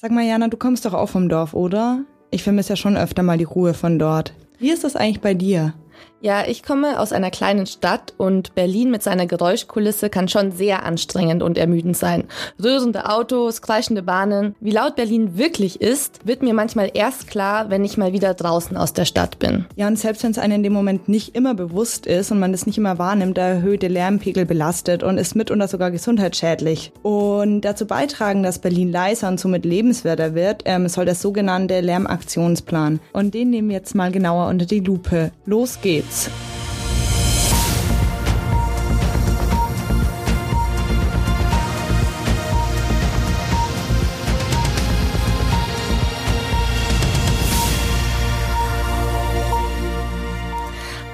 Sag mal, Jana, du kommst doch auch vom Dorf, oder? Ich vermisse ja schon öfter mal die Ruhe von dort. Wie ist das eigentlich bei dir? Ja, ich komme aus einer kleinen Stadt und Berlin mit seiner Geräuschkulisse kann schon sehr anstrengend und ermüdend sein. Rührende Autos, kreischende Bahnen. Wie laut Berlin wirklich ist, wird mir manchmal erst klar, wenn ich mal wieder draußen aus der Stadt bin. Ja, und selbst wenn es einem in dem Moment nicht immer bewusst ist und man es nicht immer wahrnimmt, der erhöhte Lärmpegel belastet und ist mitunter sogar gesundheitsschädlich. Und dazu beitragen, dass Berlin leiser und somit lebenswerter wird, ähm, soll der sogenannte Lärmaktionsplan. Und den nehmen wir jetzt mal genauer unter die Lupe. Los geht's geht's.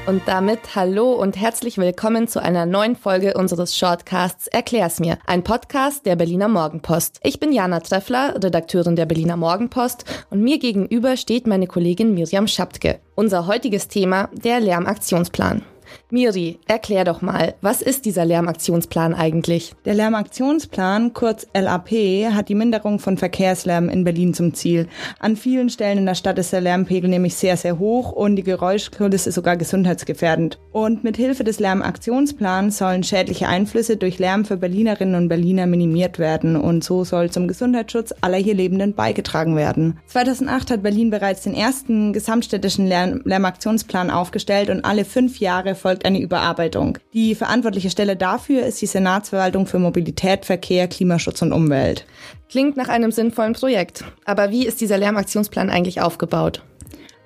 Und damit hallo und herzlich willkommen zu einer neuen Folge unseres Shortcasts Erklär's mir, ein Podcast der Berliner Morgenpost. Ich bin Jana Treffler, Redakteurin der Berliner Morgenpost und mir gegenüber steht meine Kollegin Miriam Schaptke. Unser heutiges Thema, der Lärmaktionsplan. Miri, erklär doch mal, was ist dieser Lärmaktionsplan eigentlich? Der Lärmaktionsplan, kurz LAP, hat die Minderung von Verkehrslärm in Berlin zum Ziel. An vielen Stellen in der Stadt ist der Lärmpegel nämlich sehr, sehr hoch und die Geräuschkulisse ist sogar gesundheitsgefährdend. Und mit Hilfe des Lärmaktionsplans sollen schädliche Einflüsse durch Lärm für Berlinerinnen und Berliner minimiert werden und so soll zum Gesundheitsschutz aller hier Lebenden beigetragen werden. 2008 hat Berlin bereits den ersten gesamtstädtischen Lärm Lärmaktionsplan aufgestellt und alle fünf Jahre folgt eine Überarbeitung. Die verantwortliche Stelle dafür ist die Senatsverwaltung für Mobilität, Verkehr, Klimaschutz und Umwelt. Klingt nach einem sinnvollen Projekt. Aber wie ist dieser Lärmaktionsplan eigentlich aufgebaut?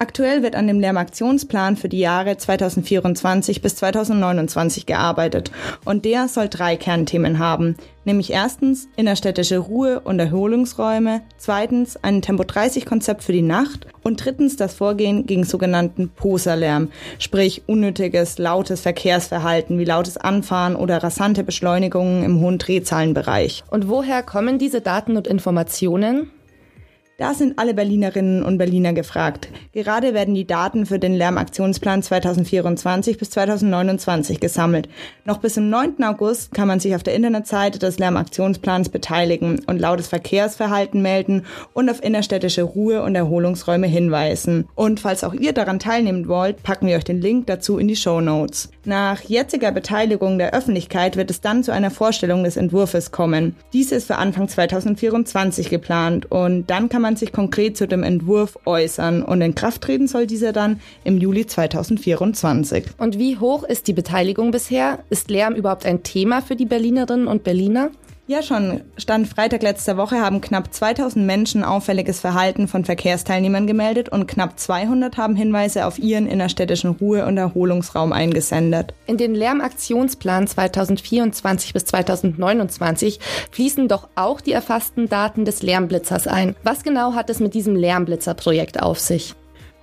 Aktuell wird an dem Lärmaktionsplan für die Jahre 2024 bis 2029 gearbeitet und der soll drei Kernthemen haben, nämlich erstens innerstädtische Ruhe- und Erholungsräume, zweitens ein Tempo-30-Konzept für die Nacht und drittens das Vorgehen gegen sogenannten Poserlärm, sprich unnötiges, lautes Verkehrsverhalten wie lautes Anfahren oder rasante Beschleunigungen im hohen Drehzahlenbereich. Und woher kommen diese Daten und Informationen? Da sind alle Berlinerinnen und Berliner gefragt. Gerade werden die Daten für den Lärmaktionsplan 2024 bis 2029 gesammelt. Noch bis zum 9. August kann man sich auf der Internetseite des Lärmaktionsplans beteiligen und lautes Verkehrsverhalten melden und auf innerstädtische Ruhe- und Erholungsräume hinweisen. Und falls auch ihr daran teilnehmen wollt, packen wir euch den Link dazu in die Show Notes. Nach jetziger Beteiligung der Öffentlichkeit wird es dann zu einer Vorstellung des Entwurfs kommen. Dies ist für Anfang 2024 geplant und dann kann man man sich konkret zu dem Entwurf äußern und in Kraft treten soll dieser dann im Juli 2024. Und wie hoch ist die Beteiligung bisher? Ist Lärm überhaupt ein Thema für die Berlinerinnen und Berliner? Ja, schon. Stand Freitag letzter Woche haben knapp 2000 Menschen auffälliges Verhalten von Verkehrsteilnehmern gemeldet und knapp 200 haben Hinweise auf ihren innerstädtischen Ruhe- und Erholungsraum eingesendet. In den Lärmaktionsplan 2024 bis 2029 fließen doch auch die erfassten Daten des Lärmblitzers ein. Was genau hat es mit diesem Lärmblitzer-Projekt auf sich?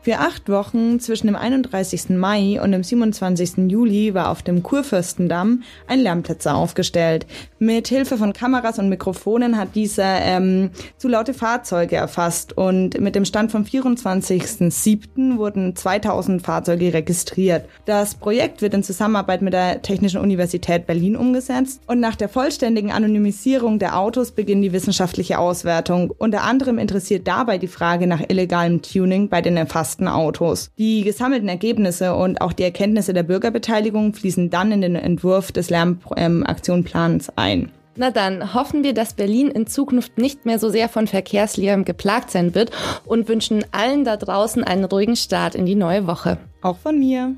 Für acht Wochen zwischen dem 31. Mai und dem 27. Juli war auf dem Kurfürstendamm ein Lärmblitzer aufgestellt. Mit Hilfe von Kameras und Mikrofonen hat dieser ähm, zu laute Fahrzeuge erfasst und mit dem Stand vom 24.07. wurden 2000 Fahrzeuge registriert. Das Projekt wird in Zusammenarbeit mit der Technischen Universität Berlin umgesetzt und nach der vollständigen Anonymisierung der Autos beginnt die wissenschaftliche Auswertung. Unter anderem interessiert dabei die Frage nach illegalem Tuning bei den erfassten ersten Autos. Die gesammelten Ergebnisse und auch die Erkenntnisse der Bürgerbeteiligung fließen dann in den Entwurf des Lärmaktionplans ein. Na dann hoffen wir, dass Berlin in Zukunft nicht mehr so sehr von Verkehrslärm geplagt sein wird und wünschen allen da draußen einen ruhigen Start in die neue Woche. Auch von mir.